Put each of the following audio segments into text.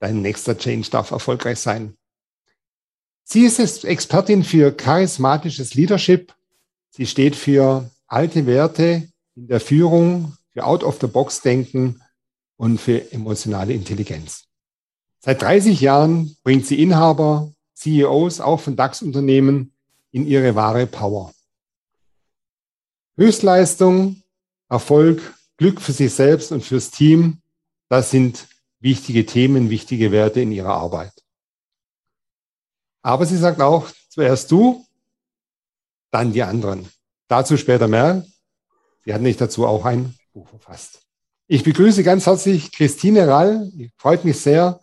Dein nächster Change darf erfolgreich sein. Sie ist Expertin für charismatisches Leadership. Sie steht für alte Werte in der Führung, für Out-of-the-Box-Denken und für emotionale Intelligenz. Seit 30 Jahren bringt sie Inhaber, CEOs auch von DAX-Unternehmen in ihre wahre Power. Höchstleistung, Erfolg, Glück für sich selbst und fürs Team, das sind wichtige Themen, wichtige Werte in ihrer Arbeit. Aber sie sagt auch, zuerst du, dann die anderen. Dazu später mehr. Sie hat nicht dazu auch ein Buch verfasst. Ich begrüße ganz herzlich Christine Rall. Freut mich sehr,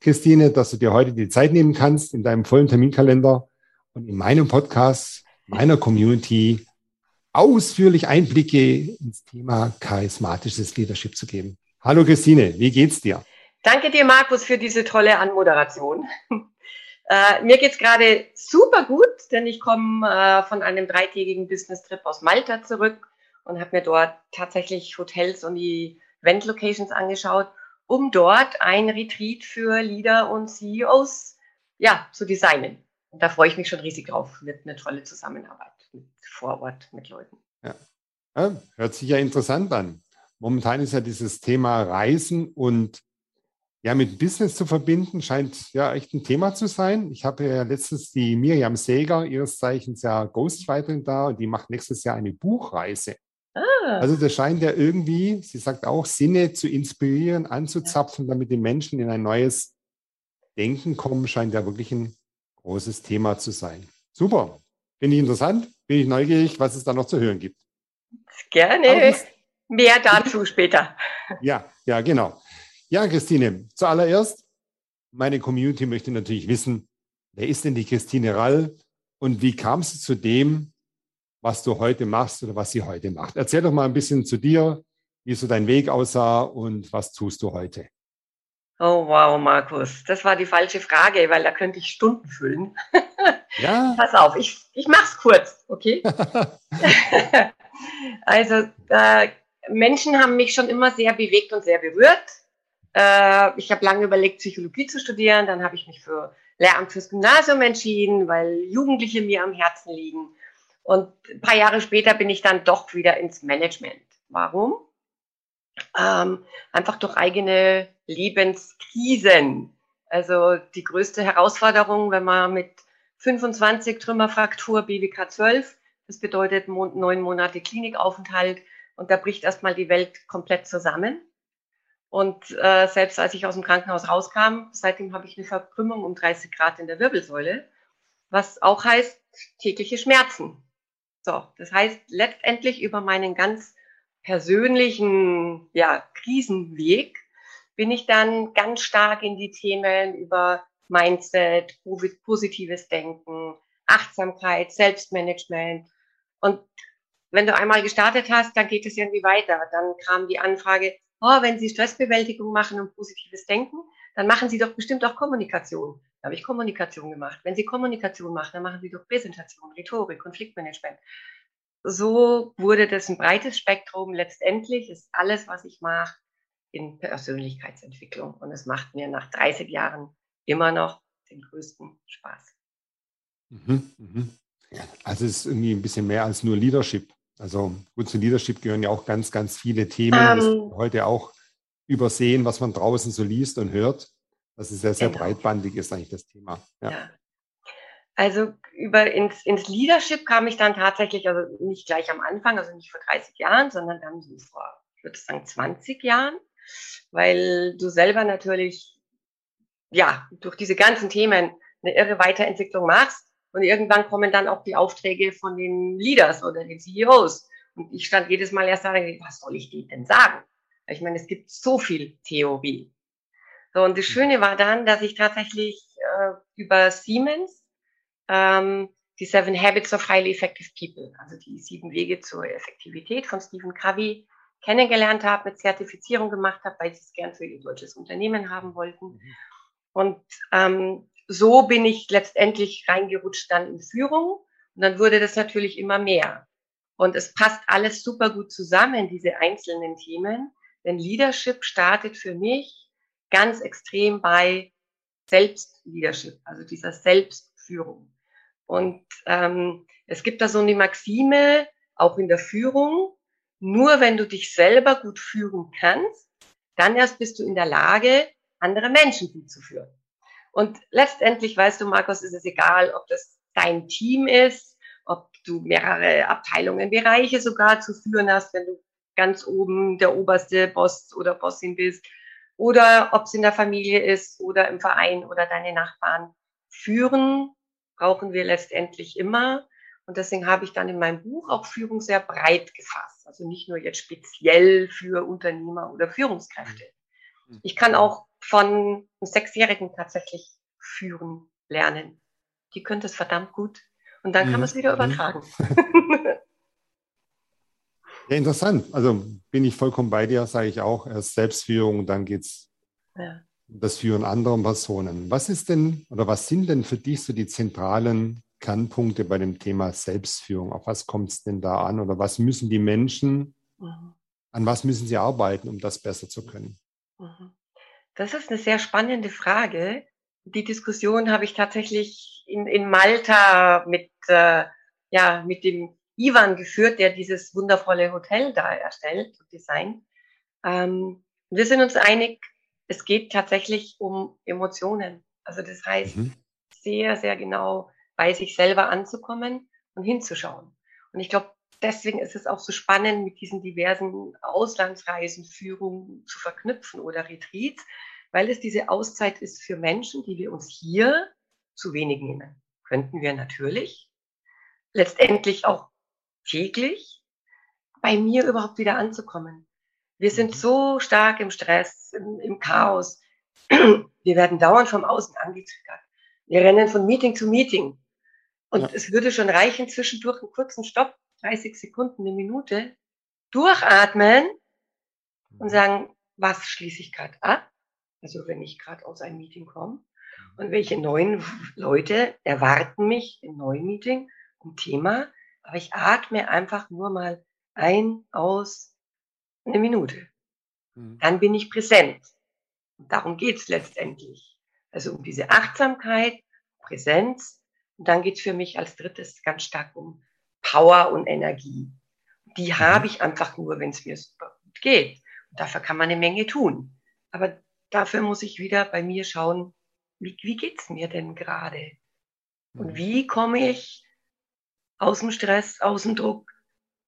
Christine, dass du dir heute die Zeit nehmen kannst in deinem vollen Terminkalender und in meinem Podcast, meiner Community ausführlich Einblicke ins Thema charismatisches Leadership zu geben. Hallo Christine, wie geht's dir? Danke dir, Markus, für diese tolle Anmoderation. Äh, mir geht's gerade super gut, denn ich komme äh, von einem dreitägigen Business-Trip aus Malta zurück und habe mir dort tatsächlich Hotels und die Event-Locations angeschaut, um dort ein Retreat für Leader und CEOs ja, zu designen. Und da freue ich mich schon riesig drauf. Wird eine tolle Zusammenarbeit vor Ort mit Leuten. Ja. ja. hört sich ja interessant an. Momentan ist ja dieses Thema Reisen und ja, mit Business zu verbinden, scheint ja echt ein Thema zu sein. Ich habe ja letztens die Miriam Seger, ihres Zeichens ja Ghostwriterin da, und die macht nächstes Jahr eine Buchreise. Ah. Also das scheint ja irgendwie, sie sagt auch, Sinne zu inspirieren, anzuzapfen, damit die Menschen in ein neues Denken kommen, scheint ja wirklich ein großes Thema zu sein. Super. Finde ich interessant, bin ich neugierig, was es da noch zu hören gibt. Gerne. Mehr dazu später. Ja, ja, genau. Ja, Christine, zuallererst, meine Community möchte natürlich wissen, wer ist denn die Christine Rall und wie kam sie zu dem, was du heute machst oder was sie heute macht? Erzähl doch mal ein bisschen zu dir, wie so dein Weg aussah und was tust du heute? Oh, wow, Markus. Das war die falsche Frage, weil da könnte ich Stunden füllen. Ja. Pass auf, ich, ich mach's kurz, okay? also, äh, Menschen haben mich schon immer sehr bewegt und sehr berührt. Äh, ich habe lange überlegt, Psychologie zu studieren. Dann habe ich mich für Lehramt fürs Gymnasium entschieden, weil Jugendliche mir am Herzen liegen. Und ein paar Jahre später bin ich dann doch wieder ins Management. Warum? Ähm, einfach durch eigene Lebenskrisen. Also die größte Herausforderung, wenn man mit 25 Trümmerfraktur BWK 12, das bedeutet neun Monate Klinikaufenthalt und da bricht erstmal die Welt komplett zusammen. Und äh, selbst als ich aus dem Krankenhaus rauskam, seitdem habe ich eine Verkrümmung um 30 Grad in der Wirbelsäule, was auch heißt tägliche Schmerzen. So, das heißt letztendlich über meinen ganz persönlichen ja, Krisenweg bin ich dann ganz stark in die Themen über Mindset, positives Denken, Achtsamkeit, Selbstmanagement. Und wenn du einmal gestartet hast, dann geht es irgendwie weiter. Dann kam die Anfrage, oh, wenn Sie Stressbewältigung machen und positives Denken, dann machen Sie doch bestimmt auch Kommunikation. Da habe ich Kommunikation gemacht. Wenn Sie Kommunikation machen, dann machen Sie doch Präsentation, Rhetorik, Konfliktmanagement. So wurde das ein breites Spektrum. Letztendlich ist alles, was ich mache, in Persönlichkeitsentwicklung. Und es macht mir nach 30 Jahren immer noch den größten Spaß. Mhm, mhm. Also es ist irgendwie ein bisschen mehr als nur Leadership. Also gut, zu Leadership gehören ja auch ganz, ganz viele Themen, um, das ähm. heute auch übersehen, was man draußen so liest und hört. Das ist sehr, sehr genau. breitbandig ist eigentlich das Thema. Ja. ja. Also über ins, ins Leadership kam ich dann tatsächlich, also nicht gleich am Anfang, also nicht vor 30 Jahren, sondern dann so vor, ich würde sagen, 20 Jahren, weil du selber natürlich, ja, durch diese ganzen Themen eine irre Weiterentwicklung machst und irgendwann kommen dann auch die Aufträge von den Leaders oder den CEOs. Und ich stand jedes Mal erst da, was soll ich denen denn sagen? Ich meine, es gibt so viel Theorie. So, und das Schöne war dann, dass ich tatsächlich äh, über Siemens ähm, die Seven Habits of Highly Effective People, also die sieben Wege zur Effektivität von Stephen Covey, kennengelernt habe, mit Zertifizierung gemacht habe, weil sie es gern für ihr deutsches Unternehmen haben wollten. Mhm. Und ähm, so bin ich letztendlich reingerutscht dann in Führung. Und dann wurde das natürlich immer mehr. Und es passt alles super gut zusammen, diese einzelnen Themen. Denn Leadership startet für mich ganz extrem bei Selbstleadership, also dieser Selbstführung. Und ähm, es gibt da so eine Maxime, auch in der Führung, nur wenn du dich selber gut führen kannst, dann erst bist du in der Lage, andere Menschen gut zu führen. Und letztendlich, weißt du, Markus, ist es egal, ob das dein Team ist, ob du mehrere Abteilungen, Bereiche sogar zu führen hast, wenn du ganz oben der oberste Boss oder Bossin bist, oder ob es in der Familie ist oder im Verein oder deine Nachbarn. Führen brauchen wir letztendlich immer. Und deswegen habe ich dann in meinem Buch auch Führung sehr breit gefasst. Also nicht nur jetzt speziell für Unternehmer oder Führungskräfte. Mhm. Ich kann auch von einem Sechsjährigen tatsächlich führen lernen. Die könnte es verdammt gut. Und dann kann man es wieder mhm. übertragen. Ja, interessant. Also bin ich vollkommen bei dir, sage ich auch. Erst Selbstführung, dann geht es ja das Führen anderer Personen. Was ist denn oder was sind denn für dich so die zentralen Kernpunkte bei dem Thema Selbstführung? Auf was kommt es denn da an oder was müssen die Menschen, mhm. an was müssen sie arbeiten, um das besser zu können? Mhm. Das ist eine sehr spannende Frage. Die Diskussion habe ich tatsächlich in, in Malta mit, äh, ja, mit dem Ivan geführt, der dieses wundervolle Hotel da erstellt und designt. Ähm, wir sind uns einig, es geht tatsächlich um Emotionen. Also das heißt, mhm. sehr, sehr genau bei sich selber anzukommen und hinzuschauen. Und ich glaube, deswegen ist es auch so spannend, mit diesen diversen Auslandsreisen, Führungen zu verknüpfen oder Retreats, weil es diese Auszeit ist für Menschen, die wir uns hier zu wenig nehmen. Könnten wir natürlich. Letztendlich auch täglich bei mir überhaupt wieder anzukommen. Wir sind mhm. so stark im Stress, im, im Chaos. Wir werden dauernd vom Außen angetriggert. Wir rennen von Meeting zu Meeting. Und ja. es würde schon reichen, zwischendurch einen kurzen Stopp, 30 Sekunden, eine Minute, durchatmen und mhm. sagen, was schließe ich gerade ab? Also wenn ich gerade aus einem Meeting komme. Und welche neuen Leute erwarten mich im neuen Meeting um Thema. Aber ich atme einfach nur mal ein, aus, eine Minute. Mhm. Dann bin ich präsent. Und darum geht's letztendlich. Also um diese Achtsamkeit, Präsenz. Und dann geht's für mich als drittes ganz stark um Power und Energie. Die mhm. habe ich einfach nur, wenn es mir super gut geht. Und dafür kann man eine Menge tun. Aber dafür muss ich wieder bei mir schauen, wie, wie geht's mir denn gerade? Und mhm. wie komme ich aus dem Stress, aus dem Druck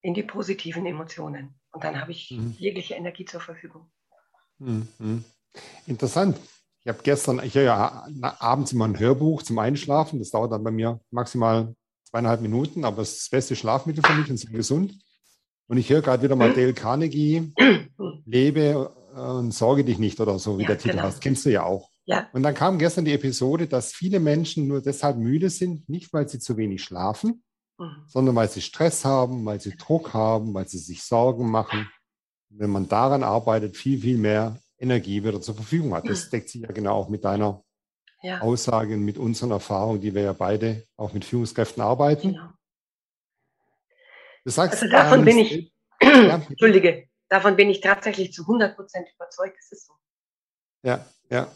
in die positiven Emotionen? Und dann habe ich mhm. jegliche Energie zur Verfügung. Mhm. Interessant. Ich habe gestern, ich höre ja abends immer ein Hörbuch zum Einschlafen. Das dauert dann bei mir maximal zweieinhalb Minuten, aber es ist das beste Schlafmittel für mich und sehr gesund. Und ich höre gerade wieder mal Dale Carnegie, Lebe und sorge dich nicht oder so, wie ja, der Titel genau. heißt. Kennst du ja auch. Ja. Und dann kam gestern die Episode, dass viele Menschen nur deshalb müde sind, nicht weil sie zu wenig schlafen, Mhm. sondern weil sie Stress haben, weil sie Druck haben, weil sie sich Sorgen machen. Wenn man daran arbeitet, viel, viel mehr Energie wieder zur Verfügung hat. Das deckt sich ja genau auch mit deiner ja. Aussage, mit unseren Erfahrungen, die wir ja beide auch mit Führungskräften arbeiten. Genau. Du sagst, also davon ähm, bin ich, ja, Entschuldige, davon bin ich tatsächlich zu 100 Prozent überzeugt. Es ist so. Ja, ja.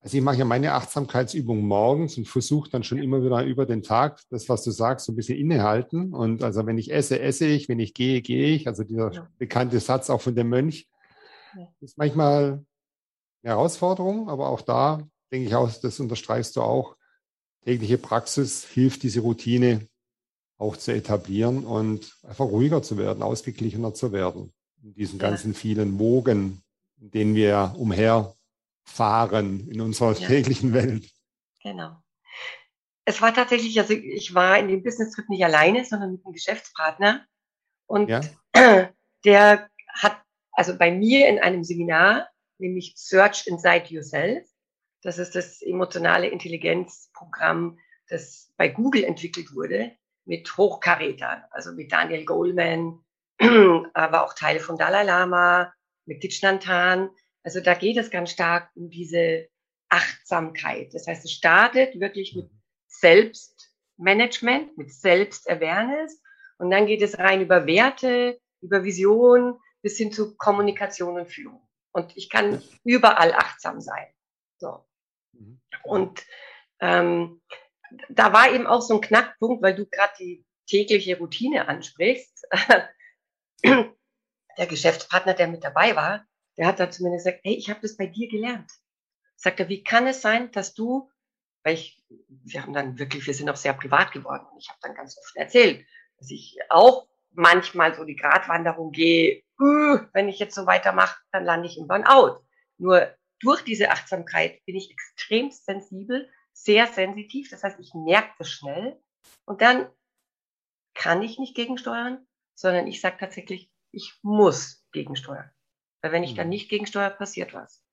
Also ich mache ja meine Achtsamkeitsübung morgens und versuche dann schon immer wieder über den Tag, das, was du sagst, so ein bisschen innehalten. Und also wenn ich esse, esse ich, wenn ich gehe, gehe ich. Also dieser ja. bekannte Satz auch von dem Mönch ja. ist manchmal eine Herausforderung, aber auch da denke ich auch, das unterstreichst du auch, tägliche Praxis hilft, diese Routine auch zu etablieren und einfach ruhiger zu werden, ausgeglichener zu werden in diesen ganzen vielen Wogen, in denen wir umher fahren in unserer ja. täglichen Welt. Genau. Es war tatsächlich, also ich war in dem Business-Trip nicht alleine, sondern mit einem Geschäftspartner. Und ja. der hat, also bei mir in einem Seminar nämlich Search Inside Yourself. Das ist das emotionale Intelligenzprogramm, das bei Google entwickelt wurde mit Hochkarätern, also mit Daniel Goleman, aber auch Teile von Dalai Lama, mit Thich Nhat. Also da geht es ganz stark um diese Achtsamkeit. Das heißt, es startet wirklich mit Selbstmanagement, mit Selbstawareness und dann geht es rein über Werte, über Vision bis hin zu Kommunikation und Führung. Und ich kann überall achtsam sein. So. Mhm. Und ähm, da war eben auch so ein Knackpunkt, weil du gerade die tägliche Routine ansprichst. der Geschäftspartner, der mit dabei war, der hat dann zumindest gesagt, hey, ich habe das bei dir gelernt. Sagt er, wie kann es sein, dass du, weil ich, wir haben dann wirklich, wir sind auch sehr privat geworden und ich habe dann ganz oft erzählt, dass ich auch manchmal so die Gratwanderung gehe, uh, wenn ich jetzt so weitermache, dann lande ich im Burnout. Nur durch diese Achtsamkeit bin ich extrem sensibel, sehr sensitiv. Das heißt, ich merke das schnell und dann kann ich nicht gegensteuern, sondern ich sage tatsächlich, ich muss gegensteuern. Weil wenn ich dann mhm. nicht gegensteuere, passiert was.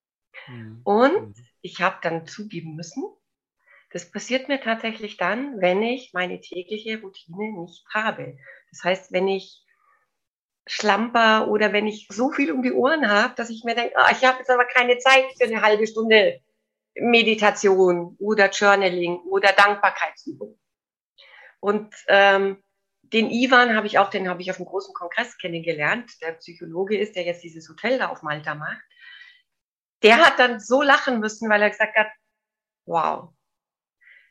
Mhm. Und mhm. ich habe dann zugeben müssen, das passiert mir tatsächlich dann, wenn ich meine tägliche Routine nicht habe. Das heißt, wenn ich schlamper oder wenn ich so viel um die Ohren habe, dass ich mir denke, oh, ich habe jetzt aber keine Zeit für eine halbe Stunde Meditation oder Journaling oder Dankbarkeitsübung. Und ähm, den Ivan habe ich auch, den habe ich auf einem großen Kongress kennengelernt, der Psychologe ist, der jetzt dieses Hotel da auf Malta macht. Der hat dann so lachen müssen, weil er gesagt hat, wow,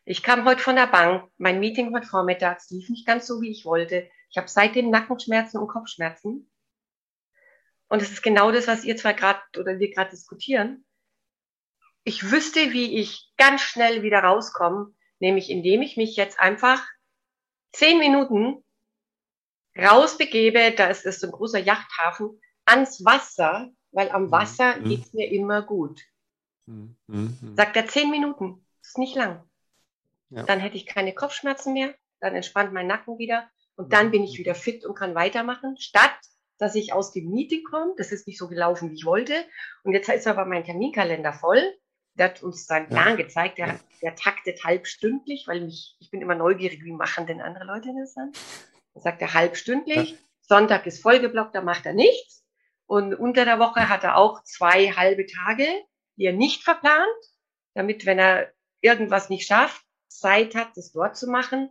ich kam heute von der Bank, mein Meeting heute vormittags lief nicht ganz so, wie ich wollte. Ich habe seitdem Nackenschmerzen und Kopfschmerzen. Und es ist genau das, was ihr zwei gerade oder wir gerade diskutieren. Ich wüsste, wie ich ganz schnell wieder rauskomme, nämlich indem ich mich jetzt einfach zehn Minuten rausbegebe, da ist es so ein großer Yachthafen, ans Wasser, weil am mhm. Wasser mhm. geht's mir immer gut. Mhm. mhm. Sagt er zehn Minuten, das ist nicht lang. Ja. Dann hätte ich keine Kopfschmerzen mehr, dann entspannt mein Nacken wieder und dann bin ich wieder fit und kann weitermachen, statt dass ich aus dem Meeting komme. Das ist nicht so gelaufen, wie ich wollte. Und jetzt ist aber mein Terminkalender voll. Der hat uns seinen Plan ja. gezeigt. Der, der taktet halbstündlich, weil mich, ich bin immer neugierig, wie machen denn andere Leute das dann? Dann sagt er halbstündlich. Ja. Sonntag ist vollgeblockt, da macht er nichts. Und unter der Woche hat er auch zwei halbe Tage, die er nicht verplant, damit, wenn er irgendwas nicht schafft, Zeit hat, das dort zu machen,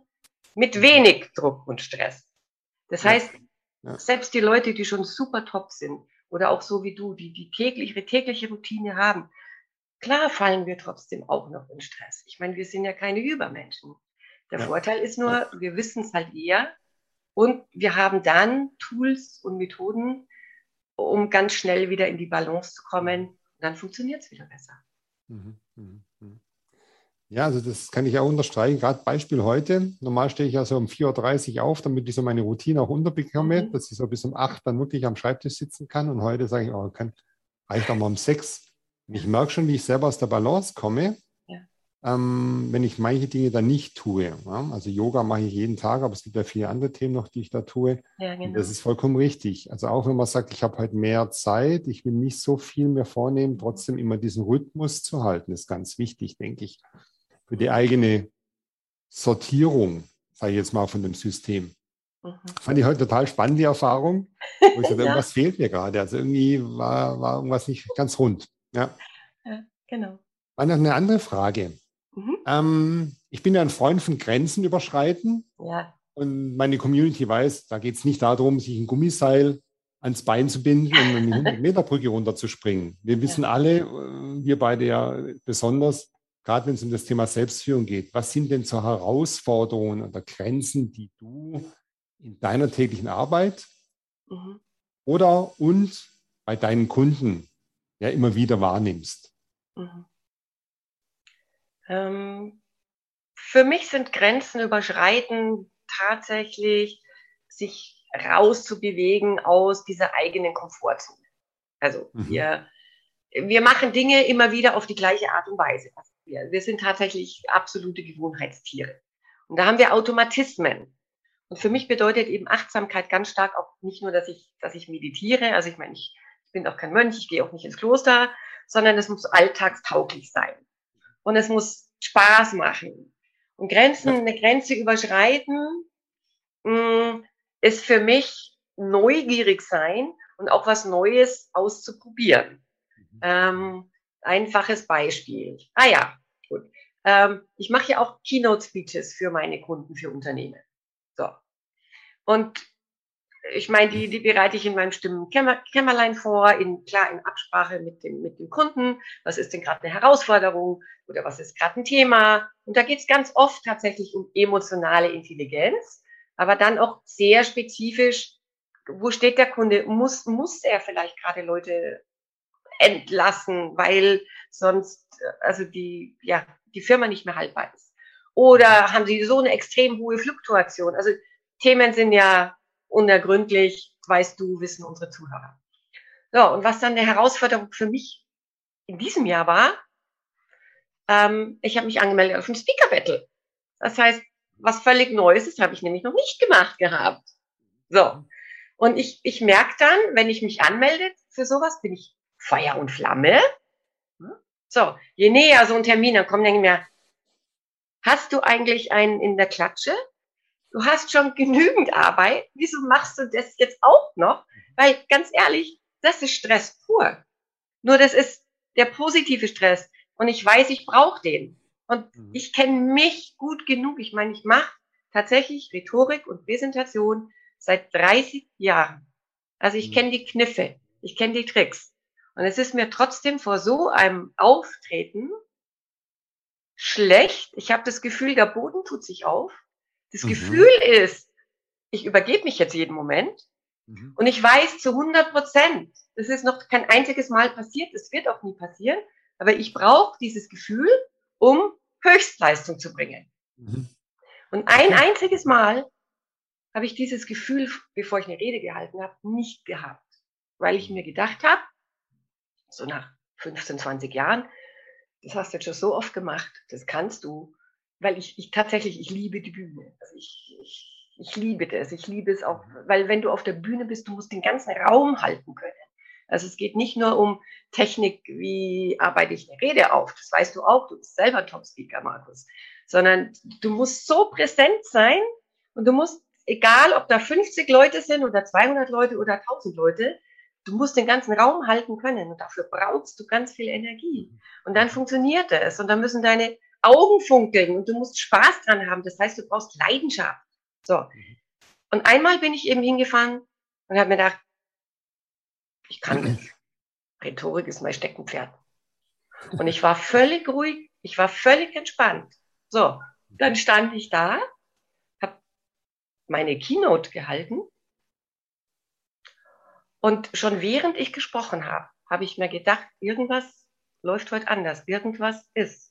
mit wenig Druck und Stress. Das ja. heißt, ja. selbst die Leute, die schon super top sind, oder auch so wie du, die die täglich, ihre tägliche Routine haben, klar fallen wir trotzdem auch noch in Stress. Ich meine, wir sind ja keine Übermenschen. Der ja. Vorteil ist nur, wir wissen es halt eher und wir haben dann Tools und Methoden, um ganz schnell wieder in die Balance zu kommen. Und dann funktioniert es wieder besser. Mhm. Mhm. Ja, also das kann ich auch unterstreichen. Gerade Beispiel heute. Normal stehe ich ja so um 4.30 Uhr auf, damit ich so meine Routine auch unterbekomme, mhm. dass ich so bis um 8 dann wirklich am Schreibtisch sitzen kann. Und heute sage ich, oh, kann, reicht auch mal um 6. Und ich merke schon, wie ich selber aus der Balance komme, ja. ähm, wenn ich manche Dinge dann nicht tue. Ja? Also Yoga mache ich jeden Tag, aber es gibt ja viele andere Themen noch, die ich da tue. Ja, genau. das ist vollkommen richtig. Also auch wenn man sagt, ich habe halt mehr Zeit, ich will nicht so viel mehr vornehmen, trotzdem immer diesen Rhythmus zu halten, ist ganz wichtig, denke ich für die eigene Sortierung, sage ich jetzt mal, von dem System. Mhm. Fand ich heute total spannend, die Erfahrung. Wo ich dachte, ja. irgendwas fehlt mir gerade. Also irgendwie war, war irgendwas nicht ganz rund. Ja, ja genau. War noch eine andere Frage. Mhm. Ähm, ich bin ja ein Freund von Grenzen überschreiten. Ja. Und meine Community weiß, da geht es nicht darum, sich ein Gummiseil ans Bein zu binden und eine 100-Meter-Brücke runterzuspringen. Wir wissen ja. alle, äh, wir beide ja besonders, gerade wenn es um das Thema Selbstführung geht, was sind denn so Herausforderungen oder Grenzen, die du in deiner täglichen Arbeit mhm. oder und bei deinen Kunden ja immer wieder wahrnimmst? Mhm. Ähm, für mich sind Grenzen überschreiten tatsächlich sich rauszubewegen aus dieser eigenen Komfortzone. Also mhm. wir, wir machen Dinge immer wieder auf die gleiche Art und Weise. Also wir. Wir sind tatsächlich absolute Gewohnheitstiere. Und da haben wir Automatismen. Und für mich bedeutet eben Achtsamkeit ganz stark auch nicht nur, dass ich, dass ich meditiere. Also ich meine, ich Ich bin auch kein Mönch, ich gehe auch nicht ins Kloster, sondern es muss alltagstauglich sein. Und es muss Spaß machen. Und Grenzen, eine Grenze überschreiten, mm, ist für mich neugierig sein und auch was Neues auszuprobieren. Mhm. Ähm, einfaches Beispiel. Ah ja. Ähm, ich mache ja auch Keynote-Speeches für meine Kunden, für Unternehmen. So. Und ich meine, die, die bereite ich in meinem Stimmenkämmerlein vor, in, klar in Absprache mit dem, mit dem Kunden. Was ist denn gerade eine Herausforderung oder was ist gerade ein Thema? Und da geht es ganz oft tatsächlich um emotionale Intelligenz, aber dann auch sehr spezifisch, wo steht der Kunde? Muss, muss er vielleicht gerade Leute entlassen, weil sonst, also die, ja, die Firma nicht mehr haltbar ist? Oder haben sie so eine extrem hohe Fluktuation? Also Themen sind ja unergründlich, weißt du, wissen unsere Zuhörer. So, und was dann eine Herausforderung für mich in diesem Jahr war, ähm, ich habe mich angemeldet auf dem Speaker Battle. Das heißt, was völlig Neues ist, habe ich nämlich noch nicht gemacht gehabt. So. Und ich, ich merke dann, wenn ich mich anmelde für sowas, bin ich Feuer und Flamme. So, je näher so ein Termin dann kommt, denke ich mir, hast du eigentlich einen in der Klatsche? du hast schon genügend Arbeit, wieso machst du das jetzt auch noch? Weil ganz ehrlich, das ist Stress pur. Nur das ist der positive Stress und ich weiß, ich brauche den. Und mhm. ich kenne mich gut genug. Ich meine, ich mache tatsächlich Rhetorik und Präsentation seit 30 Jahren. Also ich mhm. kenne die Kniffe, ich kenne die Tricks. Und es ist mir trotzdem vor so einem Auftreten schlecht. Ich habe das Gefühl, der Boden tut sich auf. Das mhm. Gefühl ist, ich übergebe mich jetzt jeden Moment mhm. und ich weiß zu 100 Prozent, das ist noch kein einziges Mal passiert, es wird auch nie passieren, aber ich brauche dieses Gefühl, um Höchstleistung zu bringen. Mhm. Und ein einziges Mal habe ich dieses Gefühl, bevor ich eine Rede gehalten habe, nicht gehabt, weil ich mir gedacht habe, so nach 15, 20 Jahren, das hast du jetzt schon so oft gemacht, das kannst du, weil ich, ich tatsächlich, ich liebe die Bühne. Also ich, ich, ich liebe das. Ich liebe es auch, weil wenn du auf der Bühne bist, du musst den ganzen Raum halten können. Also es geht nicht nur um Technik, wie arbeite ich eine Rede auf. Das weißt du auch. Du bist selber Top-Speaker, Markus. Sondern du musst so präsent sein und du musst, egal ob da 50 Leute sind oder 200 Leute oder 1000 Leute, du musst den ganzen Raum halten können und dafür brauchst du ganz viel Energie. Und dann funktioniert es und dann müssen deine Augen funkeln und du musst Spaß dran haben. Das heißt, du brauchst Leidenschaft. So. Mhm. Und einmal bin ich eben hingefahren und habe mir gedacht, ich kann nicht. Rhetorik ist mein Steckenpferd. Und ich war völlig ruhig, ich war völlig entspannt. So, dann stand ich da, habe meine Keynote gehalten und schon während ich gesprochen habe, habe ich mir gedacht, irgendwas läuft heute anders, irgendwas ist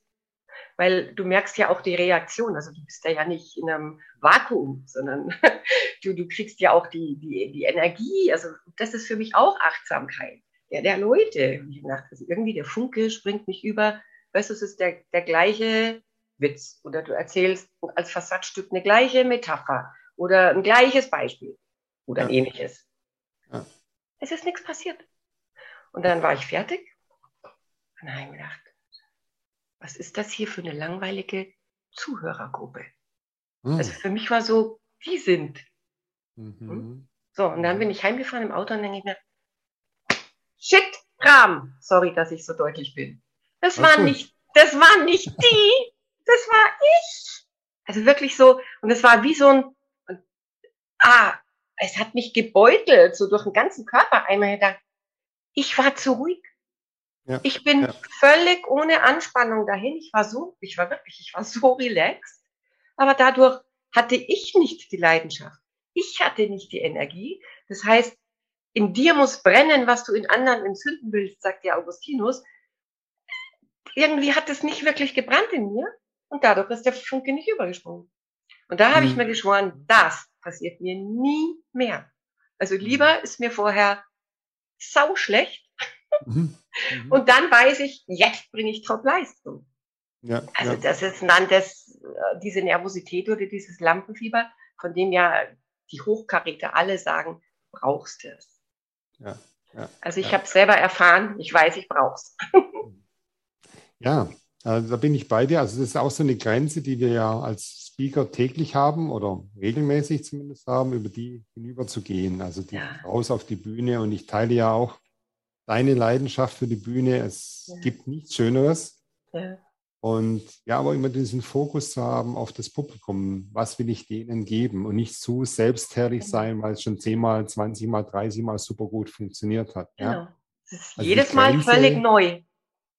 weil du merkst ja auch die Reaktion. Also du bist ja, ja nicht in einem Vakuum, sondern du, du kriegst ja auch die, die, die Energie. Also das ist für mich auch Achtsamkeit ja, der Leute. Ich dachte, also irgendwie der Funke springt nicht über. Weißt du, es ist der, der gleiche Witz oder du erzählst als Fassadstück eine gleiche Metapher oder ein gleiches Beispiel oder ja. ähnliches. Es ist nichts passiert. Und dann war ich fertig und dann habe ich mir gedacht, was ist das hier für eine langweilige Zuhörergruppe? Mhm. Also für mich war so, die sind. Mhm. Hm? So, und dann bin ich heimgefahren im Auto und denke ich mir, shit, Kram. Sorry, dass ich so deutlich bin. Das war nicht, das war nicht die, das war ich. Also wirklich so, und es war wie so ein, ah, es hat mich gebeutelt, so durch den ganzen Körper einmal gedacht, ich war zu ruhig. Ja, ich bin ja. völlig ohne Anspannung dahin. Ich war so, ich war wirklich, ich war so relaxed. Aber dadurch hatte ich nicht die Leidenschaft. Ich hatte nicht die Energie. Das heißt, in dir muss brennen, was du in anderen entzünden willst, sagt der Augustinus. Irgendwie hat es nicht wirklich gebrannt in mir und dadurch ist der Funke nicht übergesprungen. Und da habe ich hm. mir geschworen, das passiert mir nie mehr. Also lieber hm. ist mir vorher sau schlecht, Mhm. Mhm. Und dann weiß ich, jetzt bringe ich Top-Leistung. Ja, also ja. das ist dann das, äh, diese Nervosität oder dieses Lampenfieber, von dem ja die Hochkaräter alle sagen, brauchst du es. Ja. Ja. Also ich habe es selber erfahren, ich weiß, ich brauche es. ja, also da bin ich bei dir. Also das ist auch so eine Grenze, die wir ja als Speaker täglich haben oder regelmäßig zumindest haben, über die hinüber zu gehen. Also die ja. raus auf die Bühne. Und ich teile ja auch deine Leidenschaft für die Bühne. Es ja. gibt nichts Schöneres. Ja. Und ja, aber immer diesen Fokus zu haben auf das Publikum. Was will ich denen geben? Und nicht zu selbstherrlich genau. sein, weil es schon zehnmal, zwanzigmal, dreißigmal super gut funktioniert hat. Genau. Ja? Also jedes Mal völlig neu.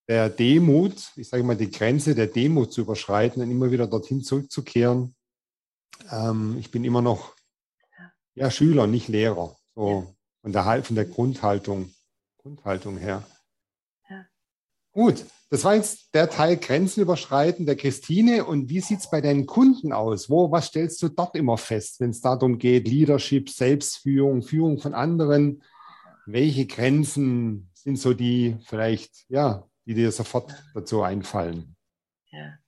Der Demut, ich sage mal, die Grenze der Demut zu überschreiten und immer wieder dorthin zurückzukehren. Ähm, ich bin immer noch ja, Schüler, nicht Lehrer. So von der, von der Grundhaltung, Grundhaltung her. Ja. Gut, das war jetzt der Teil Grenzen überschreiten der Christine. Und wie sieht es bei deinen Kunden aus? Wo, was stellst du dort immer fest, wenn es darum geht, Leadership, Selbstführung, Führung von anderen? Welche Grenzen sind so die vielleicht, ja, die dir sofort dazu einfallen? Ja.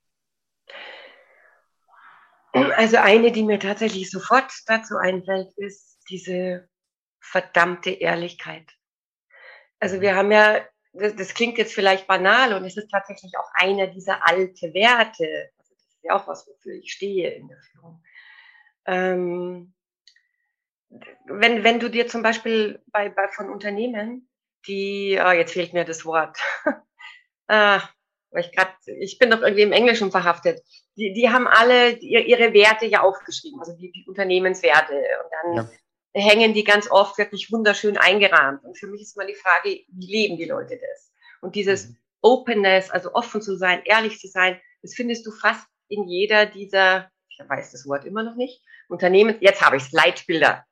Also eine, die mir tatsächlich sofort dazu einfällt, ist diese verdammte Ehrlichkeit. Also wir haben ja das, das, klingt jetzt vielleicht banal und es ist tatsächlich auch einer dieser alte Werte. Also das ist ja auch was, wofür ich stehe in der Führung. Ähm, wenn, wenn du dir zum Beispiel bei, bei von Unternehmen, die, oh, jetzt fehlt mir das Wort, ah, ich, grad, ich bin doch irgendwie im Englischen verhaftet, die, die haben alle ihre Werte ja aufgeschrieben, also die, die Unternehmenswerte. Und dann ja hängen die ganz oft wirklich wunderschön eingerahmt. Und für mich ist mal die Frage, wie leben die Leute das? Und dieses mhm. Openness, also offen zu sein, ehrlich zu sein, das findest du fast in jeder dieser, ich weiß das Wort immer noch nicht, Unternehmen, jetzt habe ich es, Leitbilder.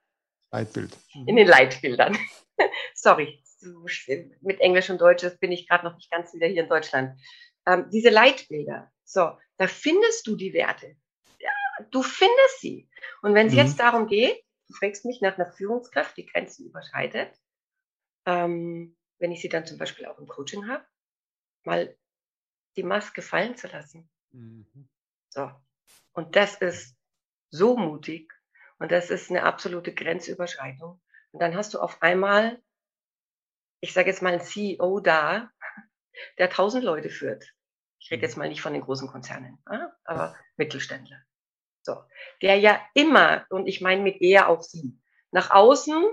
Leitbild. In den Leitbildern. Sorry, mit Englisch und Deutsch bin ich gerade noch nicht ganz wieder hier in Deutschland. Ähm, diese Leitbilder, so, da findest du die Werte. Ja, du findest sie. Und wenn es mhm. jetzt darum geht, du fragst mich nach einer Führungskraft, die Grenzen überschreitet, ähm, wenn ich sie dann zum Beispiel auch im Coaching habe, mal die Maske fallen zu lassen. Mhm. So. Und das ist so mutig und das ist eine absolute Grenzüberschreitung. Und dann hast du auf einmal, ich sage jetzt mal, einen CEO da, der tausend Leute führt. Ich rede jetzt mhm. mal nicht von den großen Konzernen, aber Mittelständler. So, der ja immer, und ich meine mit eher auf sie, nach außen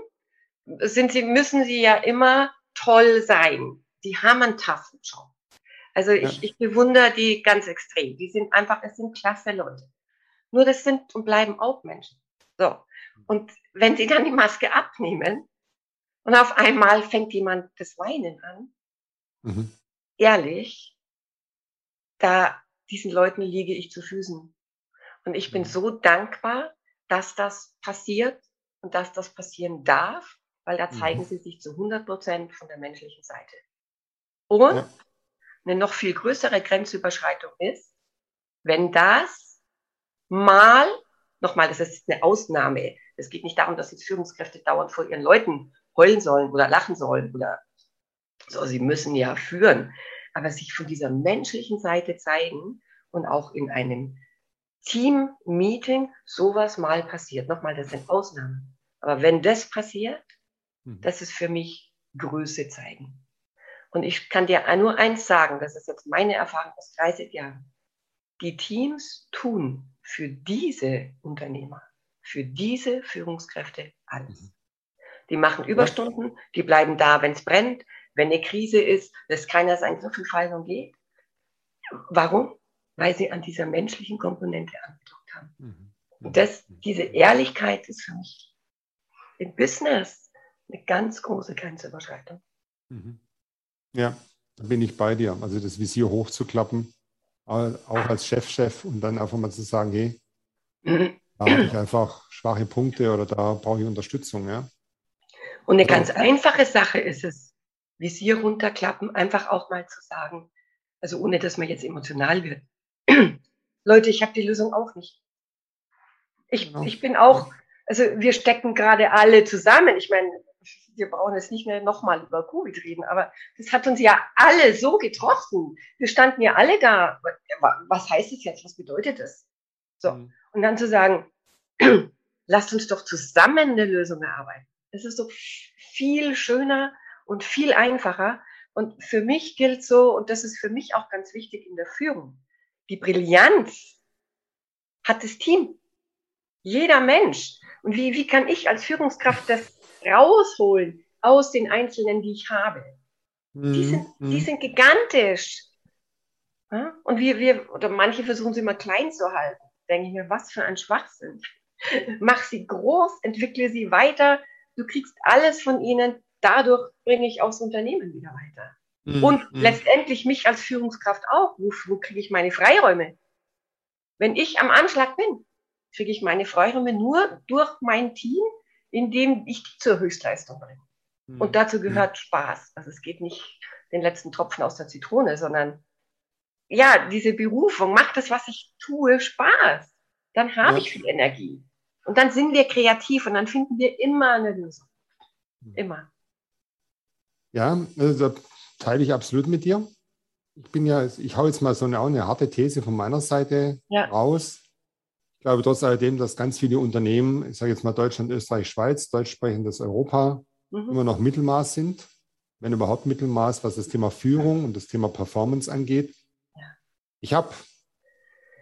sind sie, müssen sie ja immer toll sein. Die haben einen taffen Job. Also ich, ich bewundere die ganz extrem. Die sind einfach, es sind klasse Leute. Nur das sind und bleiben auch Menschen. So. Und wenn sie dann die Maske abnehmen und auf einmal fängt jemand das Weinen an, mhm. ehrlich, da diesen Leuten liege ich zu Füßen. Und ich bin mhm. so dankbar, dass das passiert und dass das passieren darf, weil da zeigen mhm. sie sich zu 100 Prozent von der menschlichen Seite. Und ja. eine noch viel größere Grenzüberschreitung ist, wenn das mal, nochmal, das ist eine Ausnahme. Es geht nicht darum, dass jetzt Führungskräfte dauernd vor ihren Leuten heulen sollen oder lachen sollen oder so. Sie müssen ja führen. Aber sich von dieser menschlichen Seite zeigen und auch in einem Team-Meeting sowas mal passiert. Nochmal, das sind Ausnahmen. Aber wenn das passiert, mhm. das ist für mich Größe zeigen. Und ich kann dir nur eins sagen, das ist jetzt meine Erfahrung aus 30 Jahren. Die Teams tun für diese Unternehmer, für diese Führungskräfte alles. Mhm. Die machen Überstunden, die bleiben da, wenn es brennt, wenn eine Krise ist, lässt keiner sein Griffel fallen und geht. Warum? weil sie an dieser menschlichen Komponente angedockt haben. Mhm. Und das, diese Ehrlichkeit ist für mich im Business eine ganz große Grenzüberschreitung. Mhm. Ja, da bin ich bei dir. Also das Visier hochzuklappen, auch als Chefchef -Chef und dann einfach mal zu sagen, hey, mhm. da habe ich einfach schwache Punkte oder da brauche ich Unterstützung. Ja? Und eine ganz einfache Sache ist es, Visier runterklappen, einfach auch mal zu sagen, also ohne dass man jetzt emotional wird, Leute, ich habe die Lösung auch nicht. Ich, genau. ich bin auch, also wir stecken gerade alle zusammen. Ich meine, wir brauchen jetzt nicht mehr nochmal über Covid reden, aber das hat uns ja alle so getroffen. Wir standen ja alle da. Was heißt das jetzt? Was bedeutet das? So. Mhm. Und dann zu sagen, lasst uns doch zusammen eine Lösung erarbeiten. Das ist so viel schöner, und viel einfacher. Und für mich gilt so, und das ist für mich auch ganz wichtig in der Führung, die Brillanz hat das Team. Jeder Mensch. Und wie, wie kann ich als Führungskraft das rausholen aus den Einzelnen, die ich habe? Mhm. Die, sind, die mhm. sind gigantisch. Ja? Und wir, wir, oder manche versuchen sie immer klein zu halten. Denke ich mir, was für ein Schwachsinn. Mach sie groß, entwickle sie weiter. Du kriegst alles von ihnen. Dadurch bringe ich auch das Unternehmen wieder weiter. Mhm. Und mhm. letztendlich mich als Führungskraft auch. Wo, wo kriege ich meine Freiräume? Wenn ich am Anschlag bin, kriege ich meine Freiräume nur durch mein Team, indem ich die zur Höchstleistung bringe. Mhm. Und dazu gehört mhm. Spaß. Also es geht nicht den letzten Tropfen aus der Zitrone, sondern ja, diese Berufung, macht das, was ich tue, Spaß. Dann habe ja. ich viel Energie. Und dann sind wir kreativ und dann finden wir immer eine Lösung. Mhm. Immer. Ja, also da teile ich absolut mit dir. Ich bin ja, ich hau jetzt mal so eine, auch eine harte These von meiner Seite ja. raus. Ich glaube trotz alledem, dass ganz viele Unternehmen, ich sage jetzt mal Deutschland, Österreich, Schweiz, deutsch sprechendes Europa, mhm. immer noch Mittelmaß sind, wenn überhaupt Mittelmaß, was das Thema Führung und das Thema Performance angeht. Ja. Ich habe,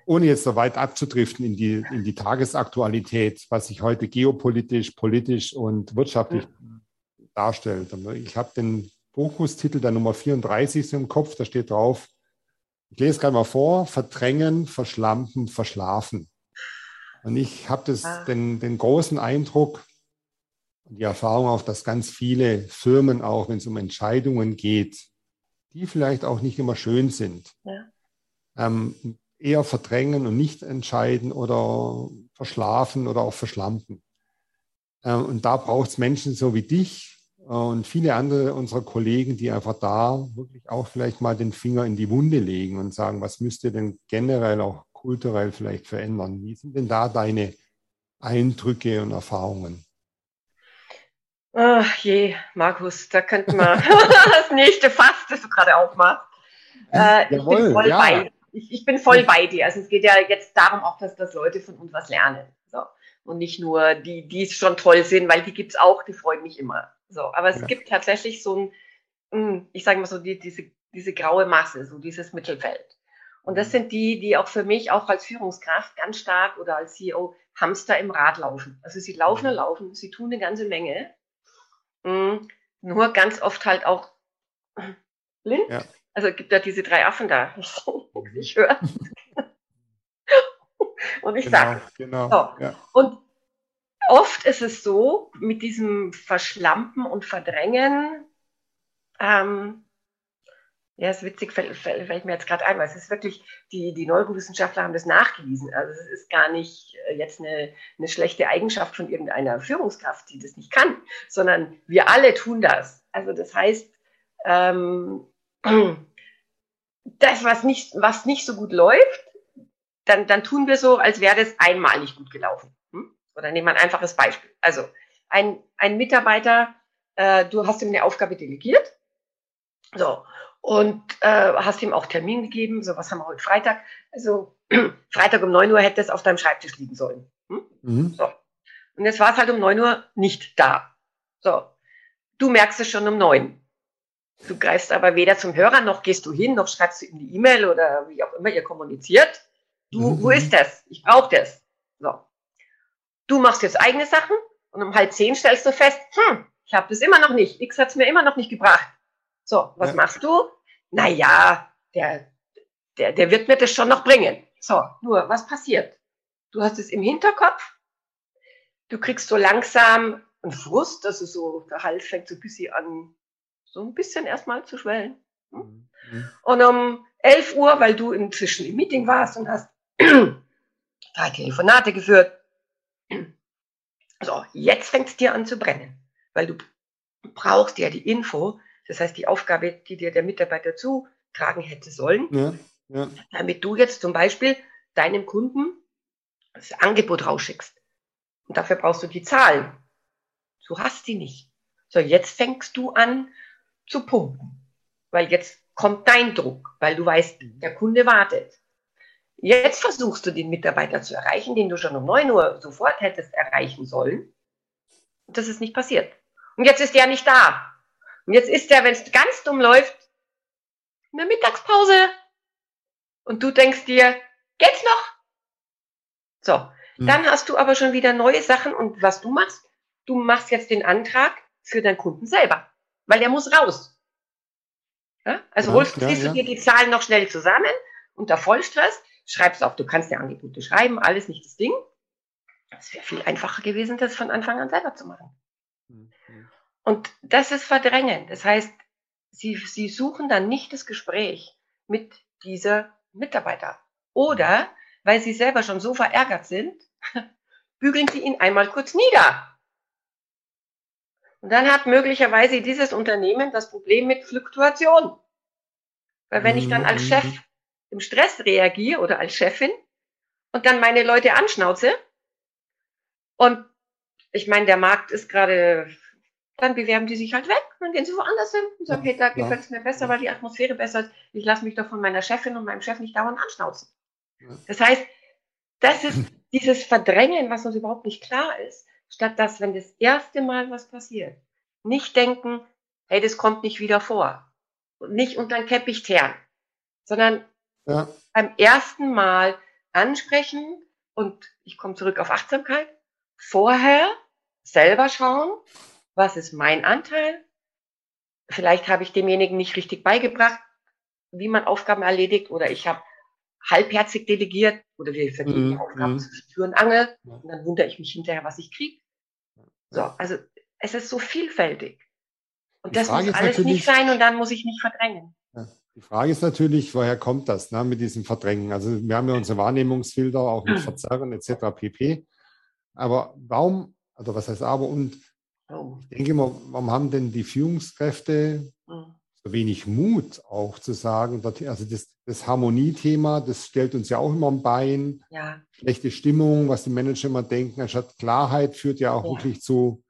ohne jetzt so weit abzudriften in die, in die Tagesaktualität, was sich heute geopolitisch, politisch und wirtschaftlich mhm. darstellt. Ich habe den Fokustitel der Nummer 34 im Kopf, da steht drauf, ich lese gerade mal vor, verdrängen, verschlampen, verschlafen. Und ich habe ah. den, den großen Eindruck, die Erfahrung auch, dass ganz viele Firmen auch, wenn es um Entscheidungen geht, die vielleicht auch nicht immer schön sind, ja. ähm, eher verdrängen und nicht entscheiden oder verschlafen oder auch verschlampen. Ähm, und da braucht es Menschen so wie dich, und viele andere unserer Kollegen, die einfach da wirklich auch vielleicht mal den Finger in die Wunde legen und sagen, was müsst ihr denn generell auch kulturell vielleicht verändern? Wie sind denn da deine Eindrücke und Erfahrungen? Ach je, Markus, da könnten wir das nächste Fass, das du gerade aufmachst. Äh, Jawohl, ich, bin voll ja. bei, ich, ich, bin voll bei dir. Also es geht ja jetzt darum auch, dass, dass Leute von uns was lernen. So. Und nicht nur die, die es schon toll sind, weil die gibt es auch, die freuen mich immer. So, aber es ja. gibt tatsächlich so ein, hm, ich sage mal so, die, diese, diese graue Masse, so dieses Mittelfeld. Und das mhm. sind die, die auch für mich auch als Führungskraft ganz stark oder als CEO Hamster im Rad laufen. Also sie laufen und mhm. laufen, sie tun eine ganze Menge. Mhm. Nur ganz oft halt auch blind. Ja. Also es gibt ja diese drei Affen da. Ich höre. und ich genau, sage. Genau, so. ja. Und oft ist es so, mit diesem Verschlampen und Verdrängen, ähm, ja, ist witzig, fällt, fällt, mir jetzt gerade ein, weil es ist wirklich, die, die Neurowissenschaftler haben das nachgewiesen. Also es ist gar nicht äh, jetzt eine, eine schlechte Eigenschaft von irgendeiner Führungskraft, die das nicht kann, sondern wir alle tun das. Also das heißt, ähm, das, was nicht, was nicht so gut läuft, dann, dann tun wir so, als wäre das einmal nicht gut gelaufen. Oder nehmen wir ein einfaches Beispiel. Also ein, ein Mitarbeiter, äh, du hast ihm eine Aufgabe delegiert. So. Und äh, hast ihm auch Termin gegeben. So, was haben wir heute Freitag? Also Freitag um 9 Uhr hätte es auf deinem Schreibtisch liegen sollen. Hm? Mhm. So. Und jetzt war es halt um 9 Uhr nicht da. So. Du merkst es schon um 9. Du greifst aber weder zum Hörer, noch gehst du hin, noch schreibst du ihm die E-Mail oder wie auch immer ihr kommuniziert. Du, mhm. wo ist das? Ich brauche das. So du machst jetzt eigene Sachen und um halb zehn stellst du fest, hm, ich habe das immer noch nicht. X hat es mir immer noch nicht gebracht. So, was ja. machst du? Naja, der, der, der wird mir das schon noch bringen. So, nur, was passiert? Du hast es im Hinterkopf, du kriegst so langsam einen Frust, also so, der Hals fängt so ein bisschen an, so ein bisschen erstmal zu schwellen. Hm? Mhm. Und um 11 Uhr, weil du inzwischen im Meeting warst und hast drei Telefonate geführt, so, jetzt fängt es dir an zu brennen, weil du brauchst ja die Info, das heißt die Aufgabe, die dir der Mitarbeiter zutragen hätte sollen, ja, ja. damit du jetzt zum Beispiel deinem Kunden das Angebot rausschickst. Und dafür brauchst du die Zahlen. Du hast die nicht. So, jetzt fängst du an zu pumpen, weil jetzt kommt dein Druck, weil du weißt, der Kunde wartet. Jetzt versuchst du den Mitarbeiter zu erreichen, den du schon um 9 Uhr sofort hättest erreichen sollen. Und das ist nicht passiert. Und jetzt ist der nicht da. Und jetzt ist der, wenn es ganz dumm läuft, eine Mittagspause. Und du denkst dir, geht's noch? So, hm. dann hast du aber schon wieder neue Sachen. Und was du machst, du machst jetzt den Antrag für deinen Kunden selber, weil der muss raus. Ja? Also ja, holst, ja, du dir die Zahlen noch schnell zusammen unter Vollstress, schreibst auf, du kannst ja Angebote schreiben, alles nicht das Ding. Es wäre viel einfacher gewesen, das von Anfang an selber zu machen. Mhm. Und das ist Verdrängen. Das heißt, sie, sie suchen dann nicht das Gespräch mit dieser Mitarbeiter. Oder, weil sie selber schon so verärgert sind, bügeln sie ihn einmal kurz nieder. Und dann hat möglicherweise dieses Unternehmen das Problem mit Fluktuation. Weil wenn ich dann als mhm. Chef im Stress reagiere oder als Chefin und dann meine Leute anschnauze und ich meine, der Markt ist gerade, dann bewerben die sich halt weg, dann gehen sie woanders hin und sagen, hey, da gefällt es mir besser, weil die Atmosphäre besser ist. Ich lasse mich doch von meiner Chefin und meinem Chef nicht dauernd anschnauzen. Das heißt, das ist dieses Verdrängen, was uns überhaupt nicht klar ist, statt dass, wenn das erste Mal was passiert, nicht denken, hey, das kommt nicht wieder vor. Und nicht unter den Teppich teeren, sondern ja. beim ersten Mal ansprechen und ich komme zurück auf Achtsamkeit, vorher selber schauen, was ist mein Anteil. Vielleicht habe ich demjenigen nicht richtig beigebracht, wie man Aufgaben erledigt oder ich habe halbherzig delegiert oder wir vergeben die Aufgaben mhm. zwischen Tür und Angel und dann wundere ich mich hinterher, was ich kriege. So, also es ist so vielfältig. Und die das Frage muss alles nicht sein und dann muss ich nicht verdrängen. Ja. Die Frage ist natürlich, woher kommt das ne, mit diesem Verdrängen? Also wir haben ja unsere Wahrnehmungsfilter auch mit Verzerren etc. pp. Aber warum, also was heißt aber, und ich denke mal, warum haben denn die Führungskräfte hm. Wenig Mut auch zu sagen, also das, das Harmoniethema, das stellt uns ja auch immer ein Bein. Ja. Schlechte Stimmung, was die Manager immer denken, anstatt Klarheit führt ja auch ja. wirklich zu,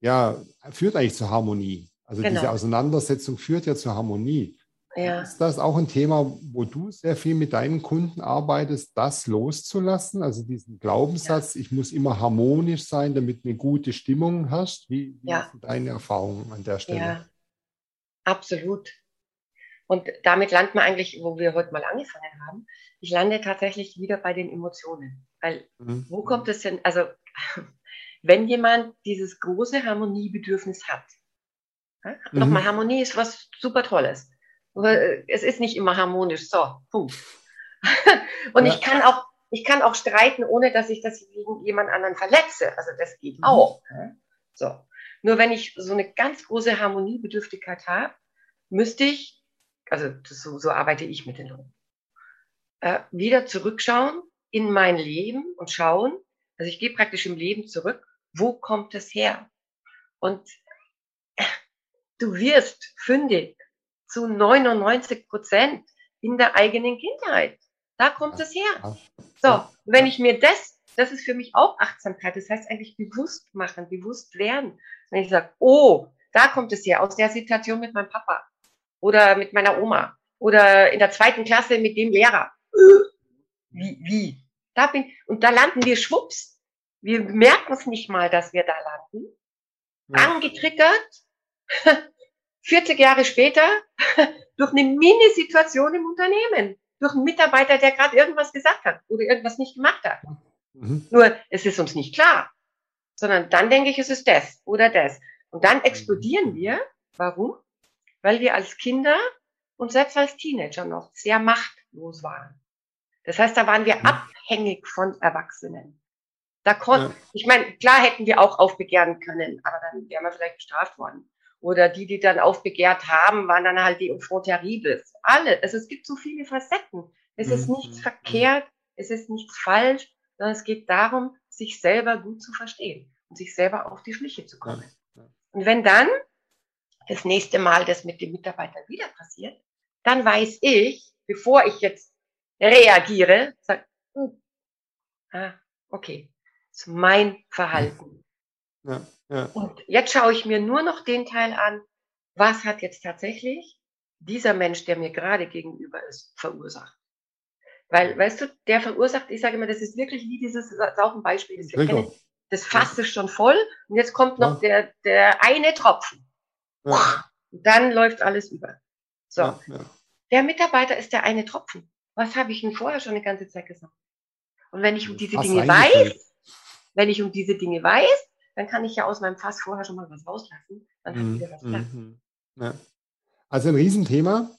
ja, führt eigentlich zur Harmonie. Also genau. diese Auseinandersetzung führt ja zur Harmonie. Ja. Ist das auch ein Thema, wo du sehr viel mit deinen Kunden arbeitest, das loszulassen? Also diesen Glaubenssatz, ja. ich muss immer harmonisch sein, damit eine gute Stimmung herrscht. Wie, wie ja. sind deine Erfahrungen an der Stelle? Absolut. Und damit landet man eigentlich, wo wir heute mal angefangen haben, ich lande tatsächlich wieder bei den Emotionen. Weil mhm. wo kommt es denn, also wenn jemand dieses große Harmoniebedürfnis hat, ja, mhm. nochmal, Harmonie ist was super Tolles. Äh, es ist nicht immer harmonisch. So, Punkt. und ja. ich kann auch, ich kann auch streiten, ohne dass ich das gegen jemand anderen verletze. Also das geht mhm. auch. So. Nur wenn ich so eine ganz große Harmoniebedürftigkeit habe, müsste ich, also das, so, so arbeite ich mit den Leuten, äh, wieder zurückschauen in mein Leben und schauen, also ich gehe praktisch im Leben zurück, wo kommt es her? Und äh, du wirst fündig zu 99 Prozent in der eigenen Kindheit. Da kommt es her. So, wenn ich mir das, das ist für mich auch Achtsamkeit, das heißt eigentlich bewusst machen, bewusst werden. Wenn ich sage, oh, da kommt es her, aus der Situation mit meinem Papa oder mit meiner Oma oder in der zweiten Klasse mit dem Lehrer. Wie, wie? Da bin, und da landen wir schwupps. Wir merken es nicht mal, dass wir da landen. Ja. Angetriggert 40 Jahre später durch eine Mini-Situation im Unternehmen, durch einen Mitarbeiter, der gerade irgendwas gesagt hat oder irgendwas nicht gemacht hat. Mhm. Nur es ist uns nicht klar, sondern dann denke ich, es ist das oder das. Und dann explodieren mhm. wir. Warum? Weil wir als Kinder und selbst als Teenager noch sehr machtlos waren. Das heißt, da waren wir mhm. abhängig von Erwachsenen. Da konnten, ja. ich meine, klar hätten wir auch aufbegehren können, aber dann wären wir vielleicht bestraft worden. Oder die, die dann aufbegehrt haben, waren dann halt die Enfant terribles. Alle. Also es gibt so viele Facetten. Es ist mhm. nichts verkehrt, es ist nichts falsch, sondern es geht darum, sich selber gut zu verstehen und sich selber auf die Schliche zu kommen. Und wenn dann das nächste Mal das mit dem Mitarbeiter wieder passiert, dann weiß ich, bevor ich jetzt reagiere, sag, hm, ah, okay, das ist mein Verhalten. Ja. Und jetzt schaue ich mir nur noch den Teil an, was hat jetzt tatsächlich dieser Mensch, der mir gerade gegenüber ist, verursacht. Weil, weißt du, der verursacht, ich sage immer, das ist wirklich wie dieses, das ist auch ein Beispiel, das, kennen, das Fass ist schon voll und jetzt kommt noch ja. der, der eine Tropfen. Ja. Dann läuft alles über. So. Ja, ja. Der Mitarbeiter ist der eine Tropfen. Was habe ich denn vorher schon eine ganze Zeit gesagt? Und wenn ich um diese Dinge weiß, wenn ich um diese Dinge weiß, dann kann ich ja aus meinem Fass vorher schon mal was rauslassen. Dann mhm. wieder was mhm. ja. Also ein Riesenthema.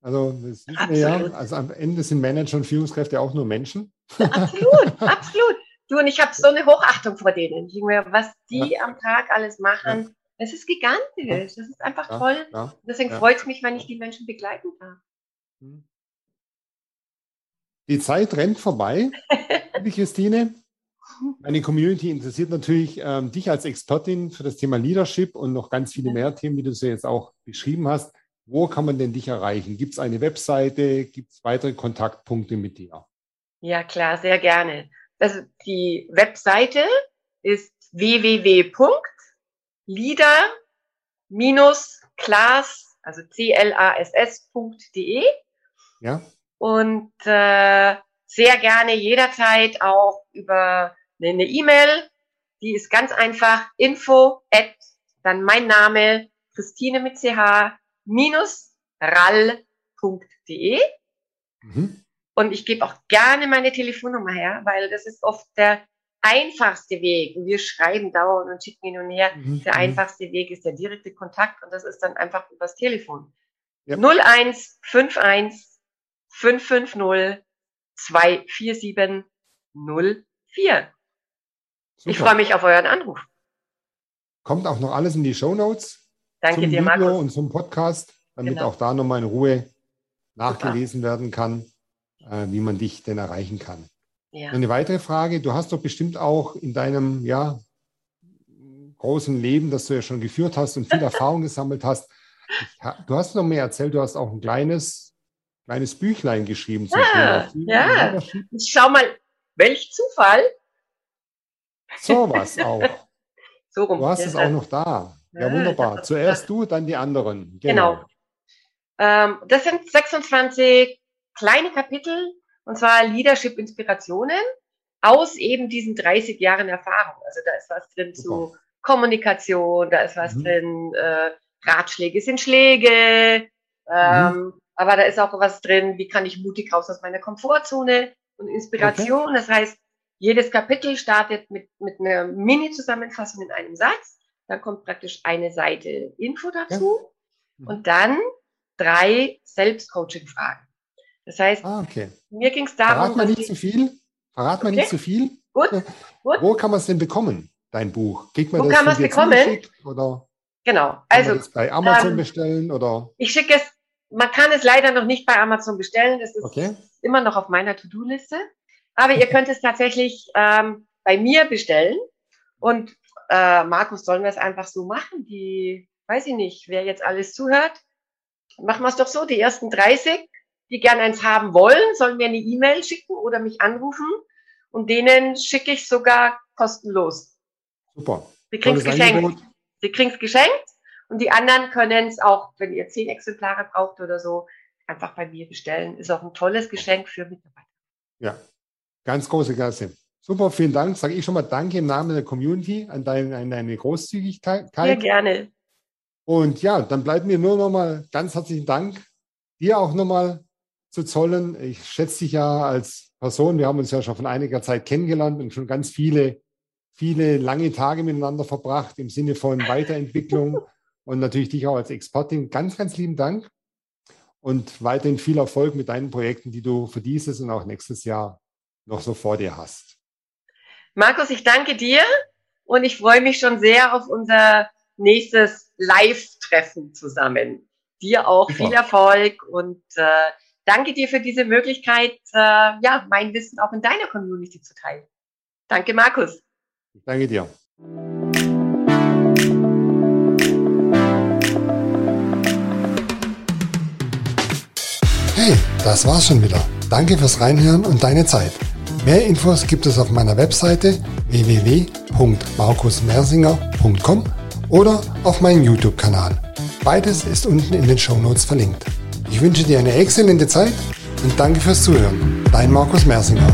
Also das wissen wir ja. Also am Ende sind Manager und Führungskräfte auch nur Menschen. Ja, absolut, absolut. Du und ich habe so eine Hochachtung vor denen. Mir, was die ja. am Tag alles machen, das ist gigantisch. Das ist einfach toll. Deswegen freut es mich, wenn ich die Menschen begleiten darf. Hm. Die Zeit rennt vorbei, liebe Christine. Meine Community interessiert natürlich ähm, dich als Expertin für das Thema Leadership und noch ganz viele mehr Themen, wie du es ja jetzt auch beschrieben hast. Wo kann man denn dich erreichen? Gibt es eine Webseite? Gibt es weitere Kontaktpunkte mit dir? Ja, klar, sehr gerne. Also die Webseite ist www.leader-class, also C-L-A-S-S.de. Ja. Und äh, sehr gerne jederzeit auch über eine E-Mail. Die ist ganz einfach info at dann mein Name Christine mit ch minus rall.de. Mhm. Und ich gebe auch gerne meine Telefonnummer her, weil das ist oft der einfachste Weg. Wir schreiben dauernd und schicken hin und her. Mhm. Der mhm. einfachste Weg ist der direkte Kontakt und das ist dann einfach übers Telefon. Ja. 0151 550 247 04. Ich freue mich auf euren Anruf. Kommt auch noch alles in die Show Notes. Danke zum dir, Video Markus. und zum Podcast, damit genau. auch da nochmal in Ruhe nachgelesen Super. werden kann, wie man dich denn erreichen kann. Ja. Eine weitere Frage, du hast doch bestimmt auch in deinem ja, großen Leben, das du ja schon geführt hast und viel Erfahrung gesammelt hast, du hast noch mehr erzählt, du hast auch ein kleines, kleines Büchlein geschrieben zum ah, Thema. Ja, schau mal, welch Zufall. So was auch. so rum. Du hast ja. es auch noch da. Ja, wunderbar. Zuerst du, dann die anderen. Genau. genau. Ähm, das sind 26 kleine Kapitel, und zwar Leadership Inspirationen aus eben diesen 30 Jahren Erfahrung. Also da ist was drin Super. zu Kommunikation, da ist was mhm. drin, äh, Ratschläge sind Schläge, ähm, mhm. aber da ist auch was drin, wie kann ich mutig raus aus meiner Komfortzone und Inspiration. Okay. Das heißt, jedes Kapitel startet mit, mit einer Mini-Zusammenfassung in einem Satz dann kommt praktisch eine Seite Info dazu ja. Mhm. und dann drei Selbstcoaching-Fragen. Das heißt, ah, okay. mir ging es darum. Verrat mal nicht zu viel. Verrat mal okay. nicht zu viel. Gut. Gut. Wo kann man es denn bekommen, dein Buch? Kriegt man Wo das kann man es bekommen? Oder genau. Also bei Amazon ähm, bestellen oder? Ich schicke es. Man kann es leider noch nicht bei Amazon bestellen. Das ist okay. immer noch auf meiner To-Do-Liste. Aber ihr könnt es tatsächlich ähm, bei mir bestellen. Und äh, Markus, sollen wir es einfach so machen? Die, weiß ich nicht, wer jetzt alles zuhört, machen wir es doch so, die ersten 30, die gerne eins haben wollen, sollen mir eine E-Mail schicken oder mich anrufen und denen schicke ich sogar kostenlos. Super. Sie kriegen es geschenkt. Sie kriegen es geschenkt und die anderen können es auch, wenn ihr zehn Exemplare braucht oder so, einfach bei mir bestellen. Ist auch ein tolles Geschenk für Mitarbeiter. Ja, ganz große Klasse. Super, vielen Dank. Sage ich schon mal Danke im Namen der Community an, dein, an deine Großzügigkeit. Sehr gerne. Und ja, dann bleibt mir nur noch mal ganz herzlichen Dank, dir auch noch mal zu zollen. Ich schätze dich ja als Person. Wir haben uns ja schon von einiger Zeit kennengelernt und schon ganz viele, viele lange Tage miteinander verbracht im Sinne von Weiterentwicklung und natürlich dich auch als Expertin. Ganz, ganz lieben Dank und weiterhin viel Erfolg mit deinen Projekten, die du für dieses und auch nächstes Jahr noch so vor dir hast. Markus, ich danke dir und ich freue mich schon sehr auf unser nächstes Live-Treffen zusammen. Dir auch Super. viel Erfolg und äh, danke dir für diese Möglichkeit, äh, ja, mein Wissen auch in deiner Community zu teilen. Danke, Markus. Ich danke dir. Hey, das war's schon wieder. Danke fürs Reinhören und deine Zeit. Mehr Infos gibt es auf meiner Webseite www.markusmersinger.com oder auf meinem YouTube-Kanal. Beides ist unten in den Show Notes verlinkt. Ich wünsche dir eine exzellente Zeit und danke fürs Zuhören. Dein Markus Mersinger.